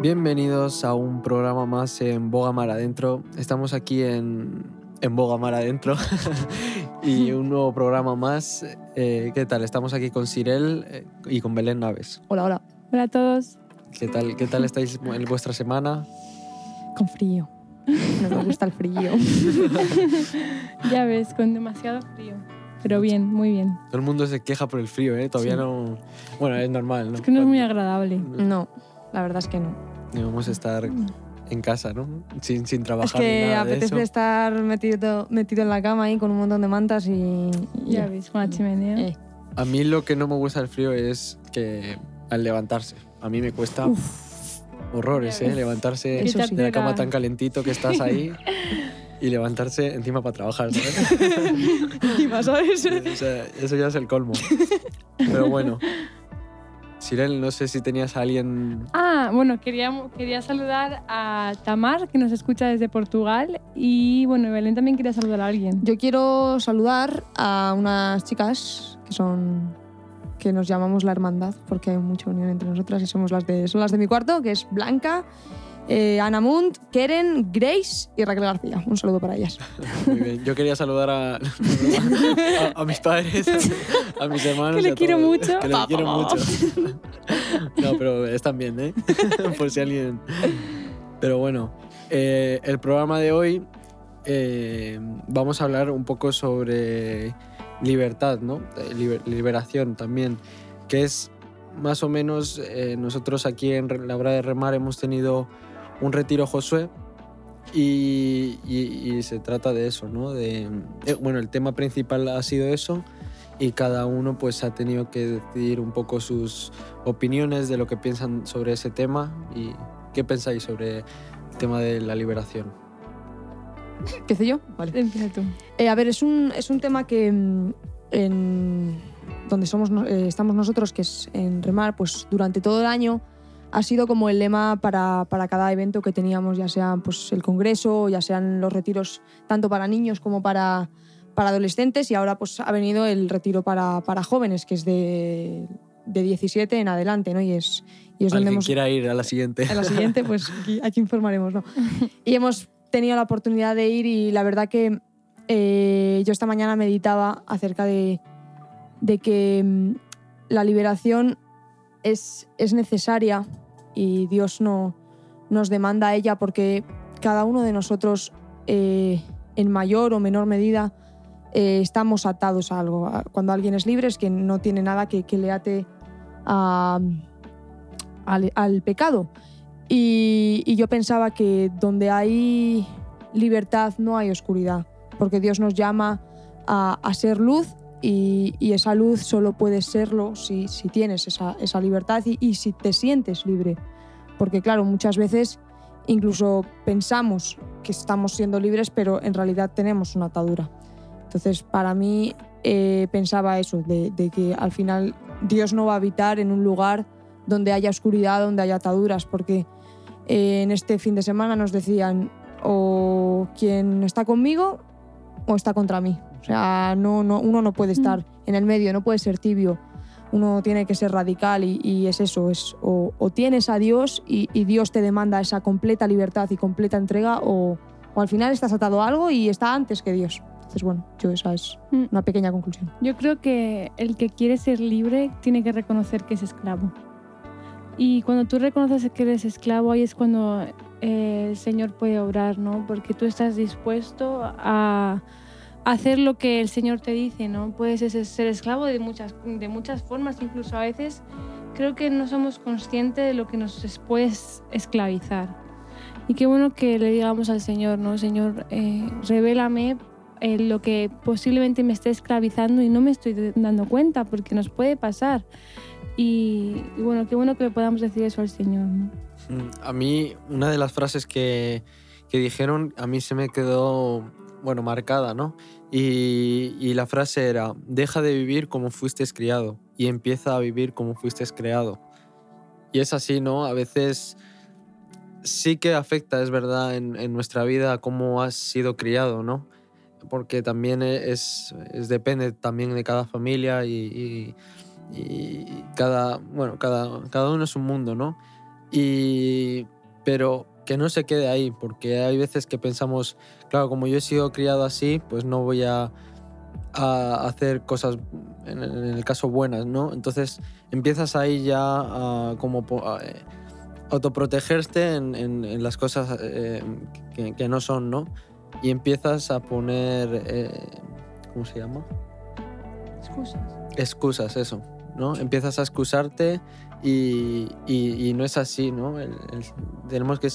Bienvenidos a un programa más en Boga Mar Adentro. Estamos aquí en, en Boga Mar Adentro y un nuevo programa más. Eh, ¿Qué tal? Estamos aquí con Sirel eh, y con Belén Naves. Hola, hola. Hola a todos. ¿Qué tal, qué tal estáis en vuestra semana? Con frío. No me gusta el frío. Ya ves, con demasiado frío. Pero bien, muy bien. Todo el mundo se queja por el frío, ¿eh? Todavía Sí. no... Bueno, es normal, ¿no? Es que no es muy agradable. No, la verdad es que no. Y vamos a estar en casa, ¿no? Sin, sin Es trabajar ni que nada de apetece eso. estar metido, metido en la cama ahí con un montón de mantas y. Ya ves, con la chimenea. Eh, A mí lo que no me gusta del frío es que al levantarse. A mí me cuesta horrores, ¿eh? Uf. Levantarse Eso sí. de la cama tan calentito que estás ahí y levantarse encima para trabajar, ¿sabes? encima, ¿sabes? O sea, eso ya es el colmo. Pero bueno. Sirel, no sé si tenías a alguien... Ah, bueno, quería, quería saludar a Tamar, que nos escucha desde Portugal. Y bueno, Belén también quería saludar a alguien. Yo quiero saludar a unas chicas que son que nos llamamos la hermandad porque hay mucha unión entre nosotras y somos las de son las de mi cuarto que es Blanca, eh, Ana Munt, Keren, Grace y Raquel García. Un saludo para ellas. Muy bien. Yo quería saludar a, a, a mis padres, a mis hermanos. Que le quiero todos. mucho. Que les quiero mucho. No, pero están bien, ¿eh? Por si alguien... Pero bueno, eh, el programa de hoy eh, vamos a hablar un poco sobre libertad, ¿no? Eh, liber- liberación también, que es más o menos, eh, nosotros aquí en la hora de remar hemos tenido un retiro Josué y, y- y se trata de eso, ¿no? De, eh, bueno, el tema principal ha sido eso y cada uno pues ha tenido que decidir un poco sus opiniones de lo que piensan sobre ese tema y qué pensáis sobre el tema de la liberación. ¿Empiezo yo? Vale. Empieza tú. Eh, a ver, es un, es un tema que mm, en donde somos, eh, estamos nosotros, que es en Remar, pues durante todo el año ha sido como el lema para, para cada evento que teníamos, ya sea pues, el congreso, ya sean los retiros tanto para niños como para, para adolescentes y ahora pues ha venido el retiro para, para jóvenes, que es de, de 17 en adelante, ¿no? Y es, y es donde hemos quiera ir a la siguiente. en la siguiente, pues aquí, aquí informaremos, ¿no? Y hemos tenido la oportunidad de ir y la verdad que eh, yo esta mañana meditaba acerca de, de que mm, la liberación es, es necesaria y Dios no, nos demanda a ella porque cada uno de nosotros eh, en mayor o menor medida eh, estamos atados a algo. Cuando alguien es libre es que no tiene nada que, le ate al, pecado. Y, yo pensaba que donde hay libertad no hay oscuridad, porque Dios nos llama a ser luz y, esa luz solo puedes serlo si, tienes esa, libertad y, si te sientes libre. Porque claro, muchas veces incluso pensamos que estamos siendo libres, pero en realidad tenemos una atadura. Entonces, para mí eh, pensaba eso, de, de que al final Dios no va a habitar en un lugar donde haya oscuridad, donde haya ataduras, porque eh, en este fin de semana nos decían o quien está conmigo o está contra mí. O sea, no, no, uno no puede estar en el medio, no puede ser tibio. Uno tiene que ser radical y, y es eso, es o, o tienes a Dios y, y Dios te demanda esa completa libertad y completa entrega o, o al final estás atado a algo y está antes que Dios. Entonces, bueno, yo esa es Mm. una pequeña conclusión. Yo creo que el que quiere ser libre tiene que reconocer que es esclavo. Y cuando tú reconoces que eres esclavo, ahí es cuando eh, el Señor puede obrar, ¿no? Porque tú estás dispuesto a hacer lo que el Señor te dice, ¿no? Puedes ser- esclavo de muchas, de muchas formas, incluso a veces creo que no somos conscientes de lo que nos puede esclavizar. Y qué bueno que le digamos al Señor, ¿no? Señor, eh, revélame eh, lo que posiblemente me esté esclavizando y no me estoy dando cuenta porque nos puede pasar. Y, y bueno, qué bueno que le podamos decir eso al Señor. ¿no? Mm, A mí, una de las frases que, que dijeron, a mí se me quedó, bueno, marcada, ¿no? Y, la frase era, deja de vivir como fuiste criado y empieza a vivir como fuiste creado. Y es así, ¿no? A veces sí que afecta, es verdad, en, nuestra vida cómo has sido criado, ¿no? Porque también es, es depende también de cada familia y, y- y cada, bueno, cada, cada uno es un mundo, ¿no? Y, pero que no se quede ahí, porque hay veces que pensamos, claro, como yo he sido criado así, pues no voy a, a hacer cosas, en, el caso buenas, ¿no? Entonces empiezas ahí ya a como a, eh, autoprotegerte en, en, las cosas eh, que, que, no son, ¿no? Y empiezas a poner, eh, ¿cómo se llama? Excusas. Excusas, eso, ¿no? Empiezas a excusarte y, no es así, ¿no? tenemos que,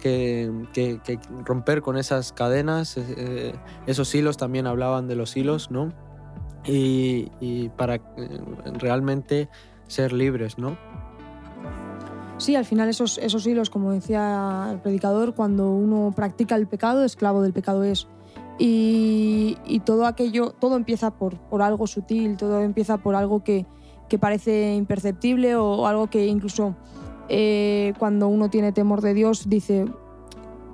que, que, romper con esas cadenas, eh, esos hilos también hablaban de los hilos, ¿no? Y, para eh, realmente ser libres, ¿no? Sí, al final esos, esos hilos, como decía el predicador, cuando uno practica el pecado, esclavo del pecado es. Y, todo aquello, todo empieza por algo sutil, todo empieza por algo que, que parece imperceptible o algo que incluso eh, cuando uno tiene temor de Dios dice,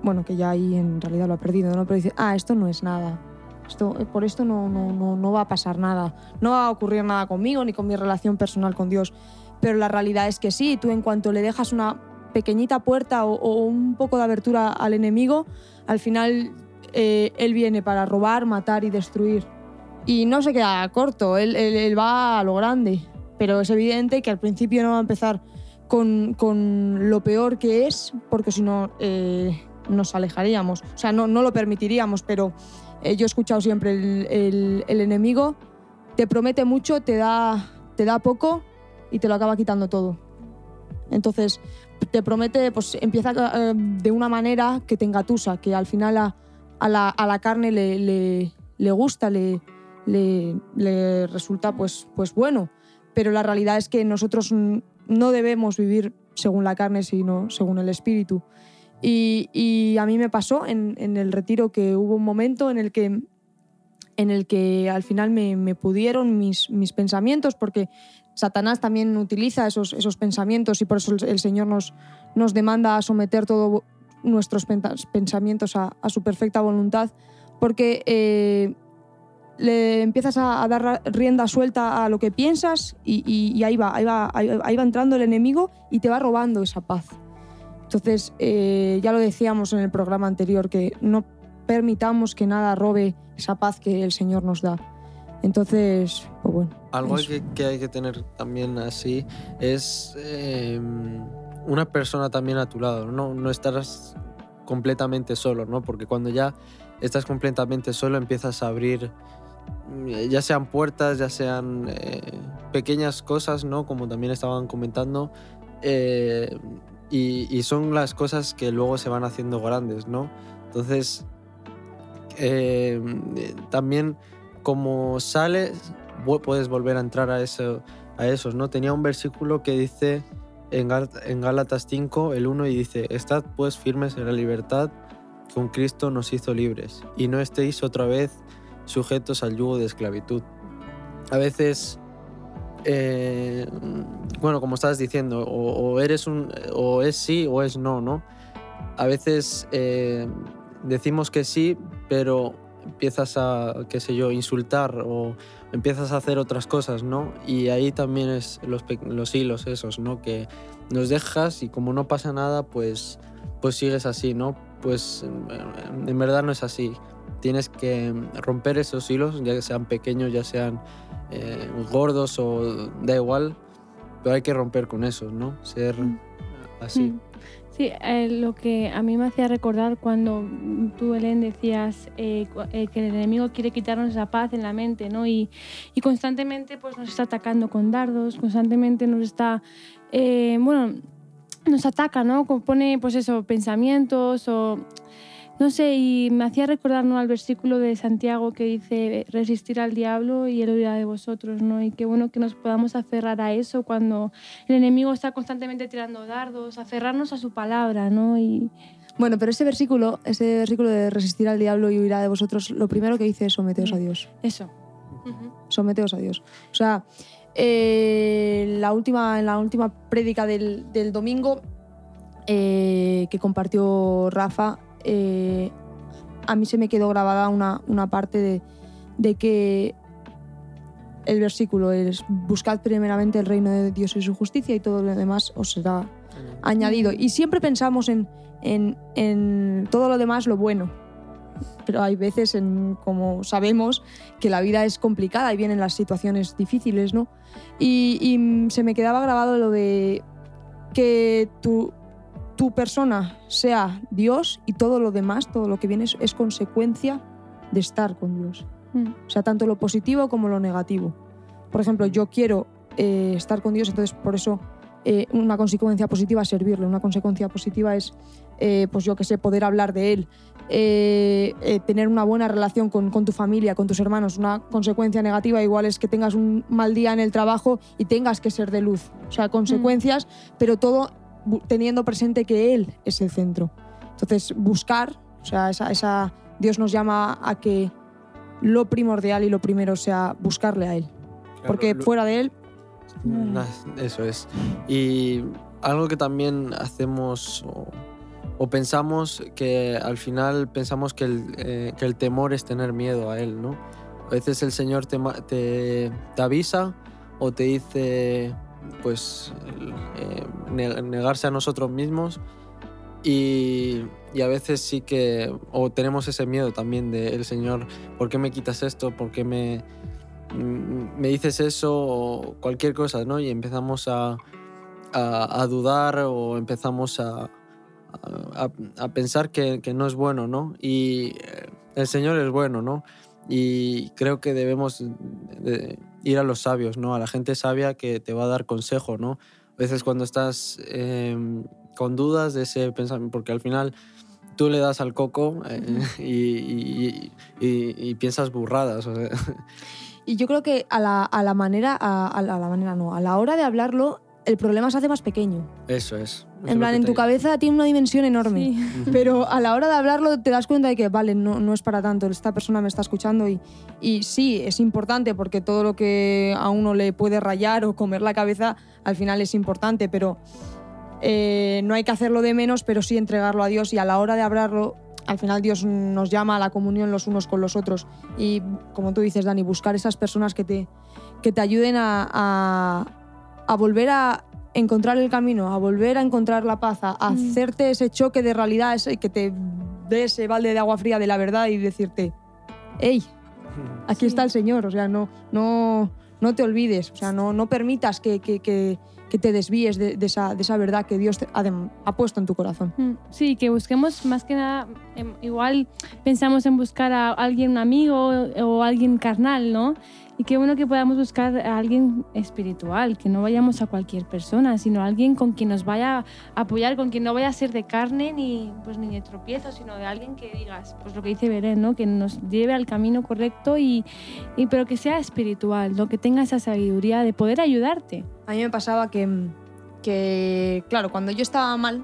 bueno, que ya ahí en realidad lo ha perdido, ¿no? Pero dice, ah, esto no es nada. Esto, eh, por esto no, no, no, no va a pasar nada. No va a ocurrir nada conmigo ni con mi relación personal con Dios. Pero la realidad es que sí, tú en cuanto le dejas una pequeñita puerta o, un poco de abertura al enemigo, al final eh, él viene para robar, matar y destruir. Y no se queda corto, él, él va a lo grande. Pero es evidente que al principio no va a empezar con, con lo peor que es, porque si no eh, nos alejaríamos. O sea, no, no lo permitiríamos, pero eh, yo he escuchado siempre el, el, enemigo te promete mucho, te da, te da poco y te lo acaba quitando todo. Entonces, te promete, pues empieza eh, de una manera que te engatusa, que al final a, a, la, a la, carne le, le, le gusta, le, le, resulta pues, pues bueno pero la realidad es que nosotros no debemos vivir según la carne, sino según el espíritu. Y, a mí me pasó en, el retiro que hubo un momento en el que, en el que al final me, pudieron mis, mis, pensamientos, porque Satanás también utiliza esos, esos pensamientos y por eso el, Señor nos, nos demanda a someter todos nuestros pensamientos a, su perfecta voluntad, porque eh, le empiezas a, dar rienda suelta a lo que piensas y, ahí, va, ahí, va, ahí, va entrando el enemigo y te va robando esa paz. Entonces, eh, ya lo decíamos en el programa anterior, que no permitamos que nada robe esa paz que el Señor nos da. Entonces, pues bueno. Algo que, hay que tener también así es em, una persona también a tu lado, no, no estarás completamente solo, ¿no? Porque cuando ya estás completamente solo empiezas a abrir ya sean puertas, ya sean eh, pequeñas cosas, ¿no? Como también estaban comentando. Eh, y, son las cosas que luego se van haciendo grandes, ¿no? Entonces, eh, también como sales, puedes volver a entrar a, eso, a esos, ¿no? Tenía un versículo que dice en, en Gálatas 5, el 1, y dice, estad pues firmes en la libertad, con Cristo nos hizo libres, y no estéis otra vez sujetos al yugo de esclavitud. A veces, eh, bueno, como estás diciendo, o, eres un, o es sí o es no, ¿no? A veces eh, decimos que sí, pero empiezas a, qué sé yo, insultar o empiezas a hacer otras cosas, ¿no? Y ahí también es los, los hilos esos, ¿no? Que nos dejas y como no pasa nada, pues, pues sigues así, ¿no? Pues en verdad no es así tienes que romper esos hilos, ya que sean pequeños, ya sean eh, gordos o da igual, pero hay que romper con eso, ¿no? Ser mm. así. Mm. Sí, eh, lo que a mí me hacía recordar cuando tú, Helen, decías eh, que el enemigo quiere quitarnos la paz en la mente, ¿no? Y, y constantemente pues, nos está atacando con dardos, constantemente nos está, bueno, nos ataca, ¿no? Pone, pues eso, pensamientos o no sé, y me hacía recordar al versículo de Santiago que dice resistir al diablo y él huirá de vosotros, ¿no? Y qué bueno que nos podamos aferrar a eso cuando el enemigo está constantemente tirando dardos, aferrarnos a su palabra, ¿no? Y... Bueno, pero ese versículo, ese versículo de resistir al diablo y huirá de vosotros, lo primero que dice es someteos a Dios. Eso. Someteos a Dios. O sea, eh, la última, en la última prédica del, domingo eh, que compartió Rafa, eh, a mí se me quedó grabada una, parte de, que el versículo es buscad primeramente el reino de Dios y su justicia y todo lo demás os será añadido. Y siempre pensamos en, en, en todo lo demás lo bueno. Pero hay veces, en, como sabemos, que la vida es complicada y vienen las situaciones difíciles, ¿no? Y, y se me quedaba grabado lo de que tu, tu persona sea Dios y todo lo demás, todo lo que viene es, es consecuencia de estar con Dios. Mm. O sea, tanto lo positivo como lo negativo. Por ejemplo, yo quiero eh, estar con Dios, entonces por eso eh, una consecuencia positiva es servirle. Una consecuencia positiva es, eh, pues yo que sé, poder hablar de Él, tener una buena relación con, con tu familia, con tus hermanos. Una consecuencia negativa igual es que tengas un mal día en el trabajo y tengas que ser de luz. O sea, consecuencias, pero todo teniendo presente que Él es el centro. Entonces, buscar, o sea, esa, esa, Dios nos llama a que lo primordial y lo primero sea buscarle a Él. Porque lo- fuera de Él, Na- Eso es. Y algo que también hacemos o, o pensamos que al final pensamos que el, eh, que el temor es tener miedo a Él, ¿no? A veces el Señor te, te, te avisa o te dice, pues, eh, ne- negarse a nosotros mismos y, a veces sí que, o tenemos ese miedo también del Señor, ¿por qué me quitas esto? ¿Por qué me, mm, me dices eso? O cualquier cosa, ¿no? Y empezamos a, a, dudar o empezamos a, a, pensar que, que no es bueno, ¿no? Y eh, el Señor es bueno, ¿no? Y creo que debemos de ir a los sabios, ¿no? A la gente sabia que te va a dar consejo, ¿no? A veces cuando estás em, con dudas de ese pensamiento, porque al final tú le das al coco eh, y, y- y- y piensas burradas. o sea, Y yo creo que a la, a la manera, a la manera no, a la hora de hablarlo, el problema se hace más pequeño. eso es. En plan, en tu cabeza tiene una dimensión enorme. Sí. Pero a la hora de hablarlo te das cuenta de que, vale, no, no es para tanto, esta persona me está escuchando y, y sí, es importante porque todo lo que a uno le puede rayar o comer la cabeza al final es importante, pero eh, no hay que hacerlo de menos, pero sí entregarlo a Dios y a la hora de hablarlo, al final Dios nos llama a la comunión los unos con los otros y, como tú dices, Dani, buscar esas personas que te, que te ayuden a, a- a volver a encontrar el camino, a volver a encontrar la paz, a, Mm. hacerte ese choque de realidad, ese, que te dé ese balde de agua fría de la verdad y decirte, hey, aquí Sí. está el Señor, o sea, no, no, no te olvides, o sea, no, no permitas que, que- que- que te desvíes de, de esa, de esa verdad que Dios te ha, ha puesto en tu corazón. Mm, Sí, que busquemos más que nada, em, igual pensamos en buscar a alguien, un amigo o alguien carnal, ¿no? Y qué bueno que podamos buscar a alguien espiritual, que no vayamos a cualquier persona, sino a alguien con quien nos vaya a apoyar, con quien no vaya a ser de carne ni, pues, ni de tropiezo, sino de alguien que digas, pues lo que dice Belén, ¿no? Que nos lleve al camino correcto y, y pero que sea espiritual, ¿no? Que tenga esa sabiduría de poder ayudarte. A mí me pasaba que, que claro, cuando yo estaba mal,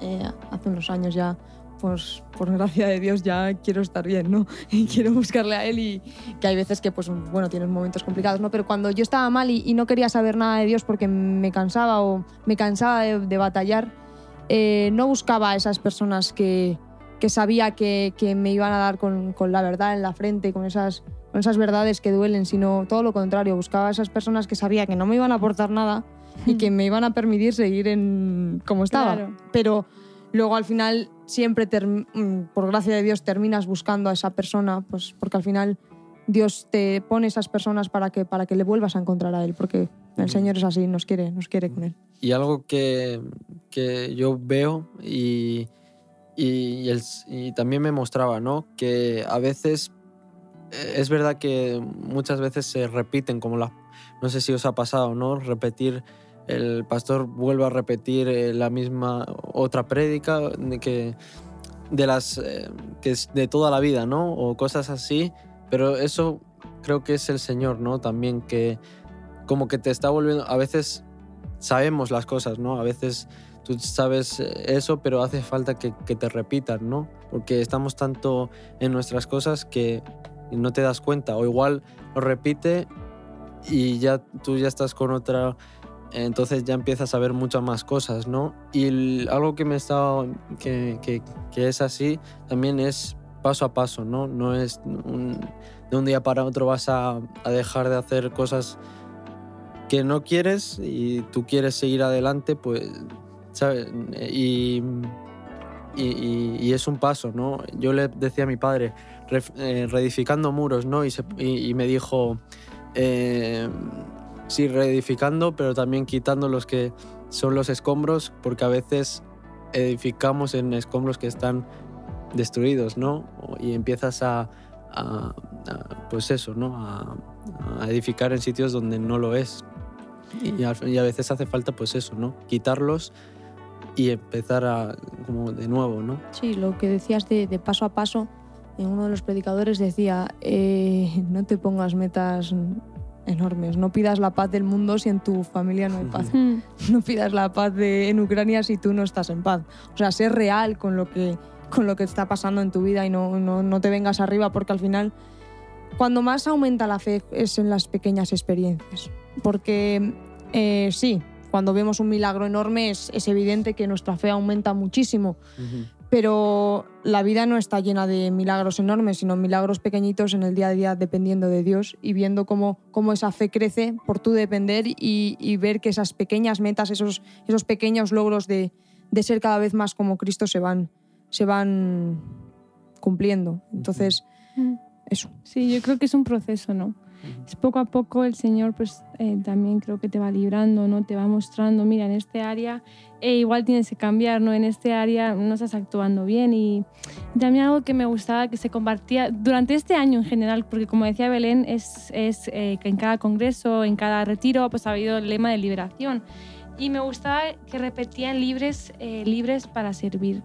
eh, hace unos años ya, pues por gracia de Dios ya quiero estar bien, ¿no? Y quiero buscarle a Él y que hay veces que, pues bueno, tienes momentos complicados, ¿no? Pero cuando yo estaba mal y, y no quería saber nada de Dios porque me cansaba o me cansaba de, de batallar, eh, no buscaba a esas personas que, que sabía que, que me iban a dar con, con la verdad en la frente, con esas, con esas verdades que duelen, sino todo lo contrario, buscaba a esas personas que sabía que no me iban a aportar nada y que me iban a permitir seguir en como estaba. Claro. Pero luego al final siempre, mm, por gracia de Dios, terminas buscando a esa persona, pues porque al final Dios te pone esas personas para que, para que le vuelvas a encontrar a Él, porque el. Señor es así, nos quiere, nos quiere con Él. Y algo que, que yo veo y, y, el- y también me mostraba, ¿no? Que a veces eh, es verdad que muchas veces se repiten, como la, no sé si os ha pasado, ¿no? Repetir, el pastor vuelve a repetir eh, la misma otra prédica que de las eh, que es de toda la vida, ¿no? O cosas así, pero eso creo que es el Señor, ¿no? También que como que te está volviendo, a veces sabemos las cosas, ¿no? A veces tú sabes eh, eso, pero hace falta que, que te repitan, ¿no? Porque estamos tanto en nuestras cosas que no te das cuenta. O igual lo repite y ya tú ya estás con otra, entonces ya empiezas a ver muchas más cosas, ¿no? Y algo que me está, que, que, es así, también es paso a paso, ¿no? No es de un día para otro vas a, a dejar de hacer cosas que no quieres y tú quieres seguir adelante, pues, ¿sabes? Y, y, es un paso, ¿no? Yo le decía a mi padre, eh, reedificando muros, ¿no? Y me dijo, eh, sí, reedificando, pero también quitando los que son los escombros, porque a veces edificamos en escombros que están destruidos, ¿no? Y empiezas a, a- a, pues eso, ¿no? A, a edificar en sitios donde no lo es. Y a, y a veces hace falta, pues eso, ¿no? Quitarlos y empezar a, como de nuevo, ¿no? Sí, lo que decías de, de paso a paso, uno de los predicadores decía, eh, no te pongas metas enormes, no pidas la paz del mundo si en tu familia no hay paz, no pidas la paz de, en Ucrania si tú no estás en paz. O sea, ser real con lo que, con lo que está pasando en tu vida y no, no, no te vengas arriba porque al final, cuando más aumenta la fe es en las pequeñas experiencias. Porque eh, sí, cuando vemos un milagro enorme es, es evidente que nuestra fe aumenta muchísimo pero la vida no está llena de milagros enormes, sino milagros pequeñitos en el día a día dependiendo de Dios y viendo cómo, cómo esa fe crece por tu depender y, y ver que esas pequeñas metas, esos, esos pequeños logros de, de ser cada vez más como Cristo se van, se van cumpliendo. Entonces, eso. Sí, yo creo que es un proceso, ¿no? Es poco a poco el Señor pues eh, también creo que te va librando, ¿no? Te va mostrando, mira, en este área eh, igual tienes que cambiar, ¿no? En este área no estás actuando bien y también algo que me gustaba que se compartía durante este año en general, porque como decía Belén, es, es eh, que en cada congreso, en cada retiro pues ha habido el lema de liberación y me gustaba que repetían libres, eh, libres para servir.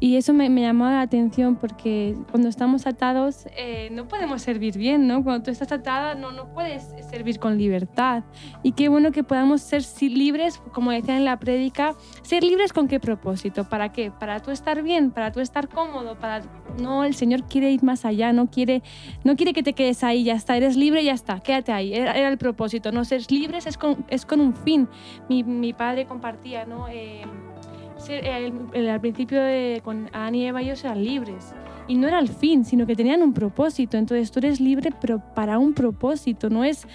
Y eso me, me llamó la atención porque cuando estamos atados eh, no podemos servir bien, ¿no? Cuando tú estás atada no, no puedes servir con libertad. Y qué bueno que podamos ser libres, como decía en la prédica, ser libres con qué propósito, ¿para qué? Para tú estar bien, para tú estar cómodo, para... No, el Señor quiere ir más allá, no quiere, no quiere que te quedes ahí, ya está, eres libre, ya está, quédate ahí, era, era el propósito, no ser libres es con, es con un fin. Mi, mi padre compartía, ¿no? Eh, ser- el- el- al principio de, con Adán y Eva ellos eran libres. Y no era el fin, sino que tenían un propósito. Entonces tú eres libre, pero para un propósito. No es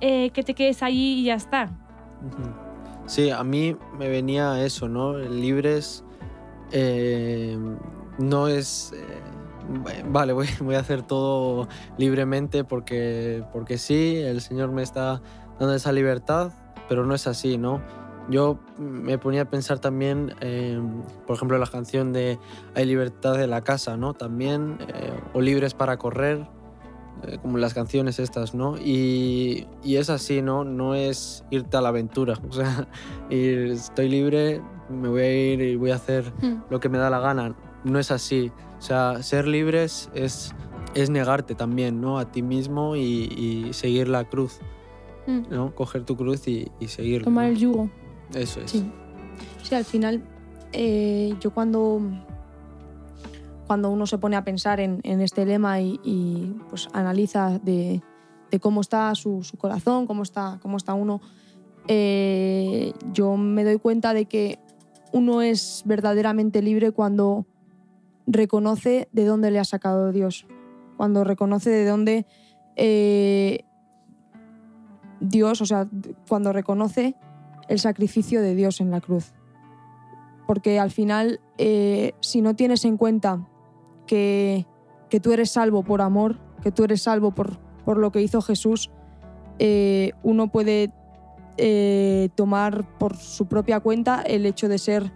eh, que te quedes allí y ya está. Sí, a mí me venía eso, ¿no? Libres eh, no es... eh, vale, voy, voy a hacer todo libremente porque, porque sí, el Señor me está dando esa libertad, pero no es así, ¿no? Yo me ponía a pensar también, eh, por ejemplo, la canción de Hay libertad de la casa, ¿no? También, eh, o libres para correr, eh, como las canciones estas, ¿no? Y, y es así, ¿no? No es irte a la aventura, o sea, ir, estoy libre, me voy a ir y voy a hacer lo que me da la gana. No es así. O sea, ser libres es, es negarte también, ¿no? A ti mismo y, y seguir la cruz, Mm. ¿no? Coger tu cruz y, y seguirla. Tomar ¿no? el yugo. Eso es. Sí. Sí, al final, eh, yo cuando, cuando uno se pone a pensar en, este lema y, pues analiza de, cómo está su, su corazón, cómo está, cómo está uno, eh, yo me doy cuenta de que uno es verdaderamente libre cuando reconoce de dónde le ha sacado Dios, cuando reconoce de dónde eh, Dios, o sea, cuando reconoce el sacrificio de Dios en la cruz. Porque al final, eh, si no tienes en cuenta que, que tú eres salvo por amor, que tú eres salvo por, por lo que hizo Jesús, eh, uno puede eh, tomar por su propia cuenta el hecho de ser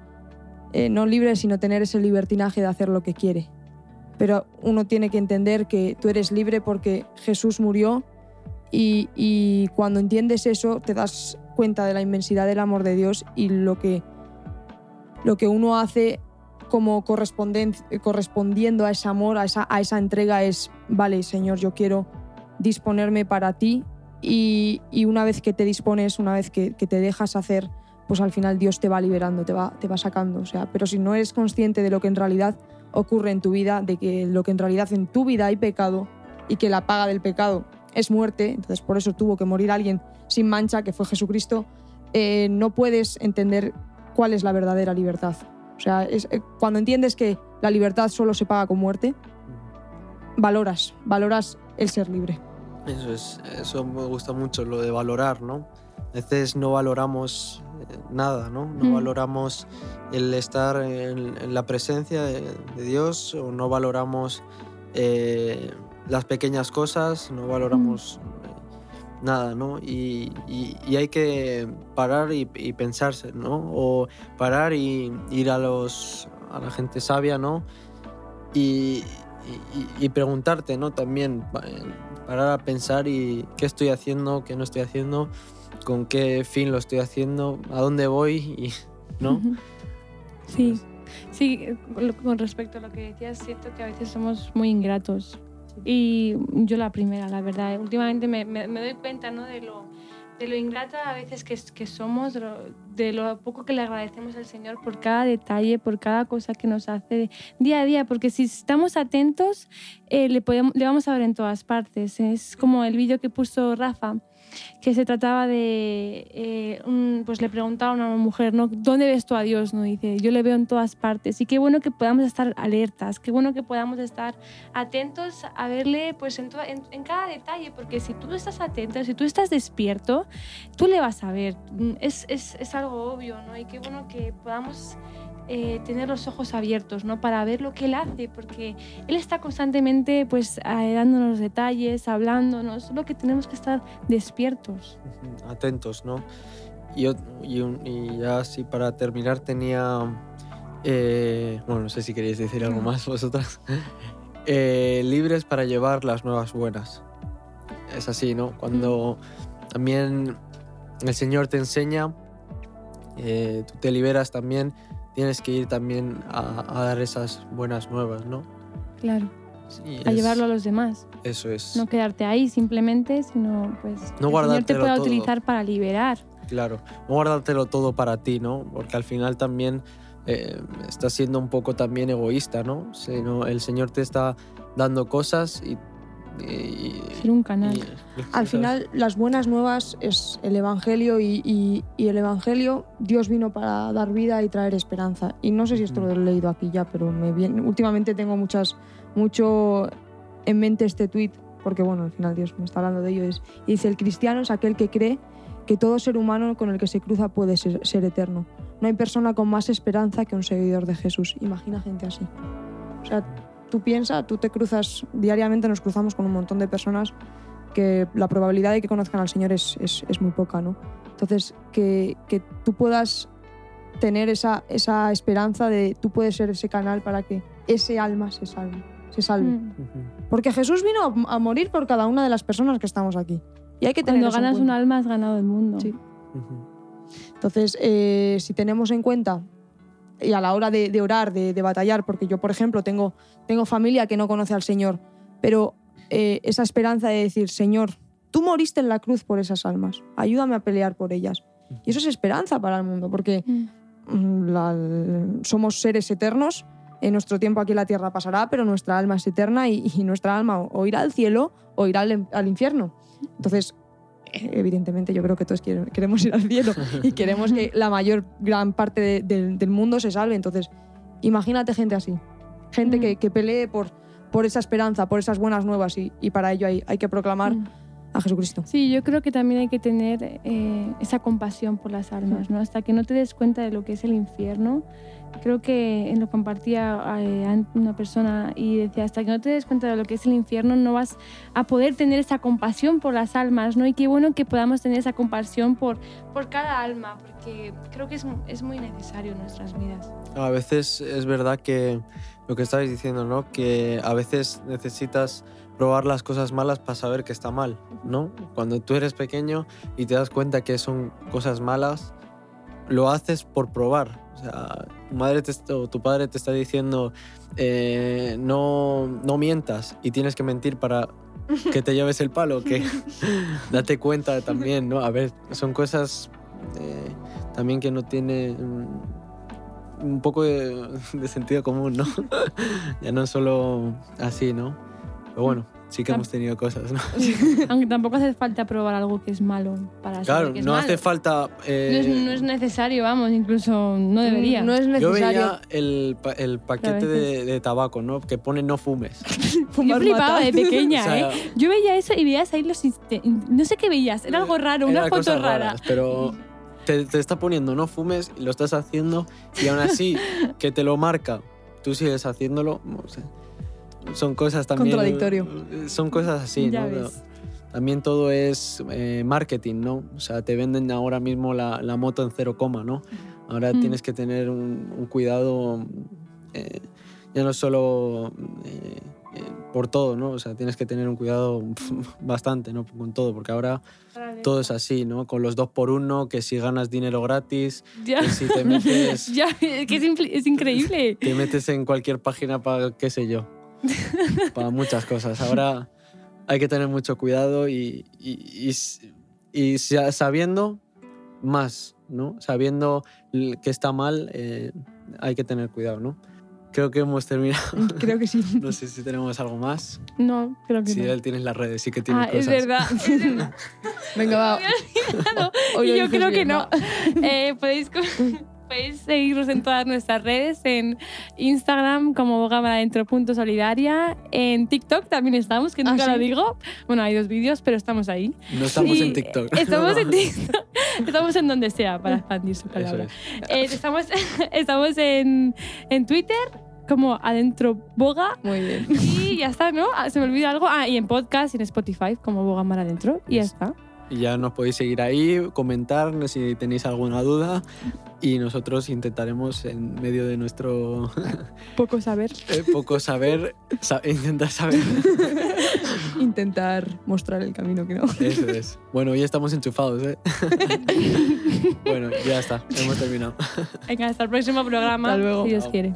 no libre, sino tener ese libertinaje de hacer lo que quiere. Pero uno tiene que entender que tú eres libre porque Jesús murió y, y cuando entiendes eso te das cuenta de la inmensidad del amor de Dios y lo que, lo que uno hace como correspondiendo a ese amor, a esa, a esa entrega es, vale, Señor, yo quiero disponerme para ti y, y una vez que te dispones, una vez que, que te dejas hacer, pues al final Dios te va liberando, te va, te va sacando. O sea, pero si no eres consciente de lo que en realidad ocurre en tu vida, de que lo que en realidad en tu vida hay pecado y que la paga del pecado es muerte, entonces por eso tuvo que morir alguien sin mancha, que fue Jesucristo, eh, no puedes entender cuál es la verdadera libertad. O sea, es, eh, cuando entiendes que la libertad solo se paga con muerte, valoras, valoras el ser libre. Eso es, eso me gusta mucho, lo de valorar, ¿no? A veces no valoramos eh, nada, ¿no? No Mm. valoramos el estar en, en la presencia de, de Dios o no valoramos eh, las pequeñas cosas, no valoramos eh, nada, ¿no? Y, y- y hay que parar y, y pensarse, ¿no? O parar y ir a, los, a la gente sabia, ¿no? Y, preguntarte, ¿no? También pa- parar a pensar y qué estoy haciendo, qué no estoy haciendo, con qué fin lo estoy haciendo, a dónde voy, y, ¿no? Sí, sí, con respecto a lo que decías, siento que a veces somos muy ingratos. Y yo la primera, la verdad. Últimamente me, me- doy cuenta ¿no? de, lo, de lo ingrata a veces que, somos, de lo, de lo poco que le agradecemos al Señor por cada detalle, por cada cosa que nos hace día a día. Porque si estamos atentos, eh, le, podemos, le vamos a ver en todas partes. Es como el vídeo que puso Rafa que se trataba de, eh, un- pues le preguntaban a una mujer, ¿no? ¿Dónde ves tú a Dios? ¿no? Dice, yo le veo en todas partes. Y qué bueno que podamos estar alertas, qué bueno que podamos estar atentos a verle pues en, toda- en, en cada detalle, porque si tú estás atento, si tú estás despierto, tú le vas a ver. Mm, Es, es, es algo obvio, ¿no? Y qué bueno que podamos eh, tener los ojos abiertos, ¿no? Para ver lo que Él hace, porque Él está constantemente pues eh, dándonos detalles, hablándonos, solo que tenemos que estar despiertos. Atentos, ¿no? Y, y, y ya así para terminar tenía, eh, bueno, no sé si queréis decir algo No. más vosotras, Eh, libres para llevar las nuevas buenas. Es así, ¿no? Cuando también el Señor te enseña, eh, tú te liberas también, tienes que ir también a, a dar esas buenas nuevas, ¿no? Claro, Y a es- llevarlo a los demás. Eso es. No quedarte ahí simplemente, sino pues No el Señor te pueda todo. utilizar para liberar. Claro, no guardártelo todo para ti, ¿no? Porque al final también eh, estás siendo un poco también egoísta, ¿no? Sino el Señor te está dando cosas y... y- Ser un canal. y- Al final, las buenas nuevas es el Evangelio y, y- y el Evangelio, Dios vino para dar vida y traer esperanza. Y no sé si esto lo he leído aquí ya, pero me viene, últimamente tengo muchas, mucho en mente este tuit, porque bueno, al final Dios me está hablando de ello. Es, y dice, el cristiano es aquel que cree que todo ser humano con el que se cruza puede ser, ser eterno. No hay persona con más esperanza que un seguidor de Jesús. Imagina gente así. O sea, tú piensas, tú te cruzas, diariamente nos cruzamos con un montón de personas que la probabilidad de que conozcan al Señor es, es- es muy poca, ¿no? Entonces, que, que tú puedas tener esa, esa esperanza de tú puedes ser ese canal para que ese alma se salve. Se salve. Mm. Porque Jesús vino a, morir por cada una de las personas que estamos aquí. Y hay que tener Cuando ganas un alma has ganado el mundo. Sí. Entonces, eh, si tenemos en cuenta y a la hora de, orar, de, batallar, porque yo, por ejemplo, tengo, tengo familia que no conoce al Señor, pero eh, esa esperanza de decir, Señor, tú moriste en la cruz por esas almas, ayúdame a pelear por ellas. Y eso es esperanza para el mundo, porque Mm. la- somos seres eternos, en nuestro tiempo aquí la tierra pasará, pero nuestra alma es eterna y, nuestra alma o, irá al cielo o irá al, al infierno. Entonces, evidentemente yo creo que todos quiere- queremos ir al cielo y queremos que la mayor gran parte de- del- del mundo se salve. Entonces, imagínate gente así, gente que, que pelee por, por esa esperanza, por esas buenas nuevas y, y para ello hay, hay que proclamar Mm. A Jesucristo. Sí, yo creo que también hay que tener eh, esa compasión por las almas, ¿no? Hasta que no te des cuenta de lo que es el infierno. Creo que en lo compartía eh, una persona y decía, hasta que no te des cuenta de lo que es el infierno, no vas a poder tener esa compasión por las almas, ¿no? Y qué bueno que podamos tener esa compasión por, por cada alma, porque creo que es, es muy necesario en nuestras vidas. A veces es verdad que lo que estabais diciendo, ¿no? Que a veces necesitas probar las cosas malas para saber que está mal, ¿no? Cuando tú eres pequeño y te das cuenta que son cosas malas, lo haces por probar. O sea, tu madre te o tu padre te está diciendo eh, no, no mientas y tienes que mentir para que te lleves el palo, que date cuenta también, ¿no? A ver, son cosas eh, también que no tienen un poco de, de sentido común, ¿no? ya no solo así, ¿no? Pero bueno, sí que hemos tenido cosas, ¿no? Aunque tampoco hace falta probar algo que es malo para Claro, saber que es no malo. hace falta... eh, No es, no es necesario, vamos, incluso no debería. No es yo necesario veía el, pa- el paquete de, de tabaco, ¿no? Que pone no fumes. Yo fumar flipaba mata. de pequeña, O sea, ¿eh? Yo veía eso y veías ahí los... inste- No sé qué veías, era algo raro, una Eran foto cosas rara. raras, pero te, te está poniendo no fumes y lo estás haciendo y aún así que te lo marca, tú sigues haciéndolo. no sé. Son cosas también. Contradictorio. Son cosas así, Ya ¿no? ves. También todo es eh, marketing, ¿no? O sea, te venden ahora mismo la, la moto en cero coma, ¿no? Ahora Mm. tienes que tener un, un cuidado, eh, ya no solo eh, eh, por todo, ¿no? O sea, tienes que tener un cuidado bastante, ¿no? Con todo, porque ahora todo es así, ¿no? Con los dos por uno, que si ganas dinero gratis, Ya, que si te metes, ya, que es, es increíble. te metes en cualquier página para, qué sé yo, para muchas cosas. Ahora hay que tener mucho cuidado y, y, y sabiendo más, ¿no? Sabiendo que está mal, eh, hay que tener cuidado, ¿no? Creo que hemos terminado. Creo que sí. No sé si tenemos algo más. No, creo que Si no. él tienes las redes, sí que tiene Ah, cosas. es verdad. es verdad. Venga, va. Yo creo que bien, no. va. Eh, podéis, podéis seguirnos en todas nuestras redes, en Instagram como bogamadadentro.solidaria, en TikTok también estamos, que Ah, nunca ¿sí? lo digo. Bueno, hay dos vídeos, pero estamos ahí. No estamos Y en TikTok. Estamos en TikTok. Estamos en donde sea para expandir su palabra. es. Eh, estamos estamos en, en Twitter como adentro boga Muy bien. y ya está, ¿no? Ah, Se me olvida algo. Ah, y en podcast y en Spotify como boga mar adentro y ya está. Y ya nos podéis seguir ahí, comentar si tenéis alguna duda y nosotros intentaremos en medio de nuestro Poco saber. eh, poco saber, sa- intentar saber. Intentar mostrar el camino que no. Eso es. Bueno, ya estamos enchufados, ¿eh? bueno, ya está, hemos terminado. Venga, hasta el próximo programa. Hasta luego. Si Dios quiere.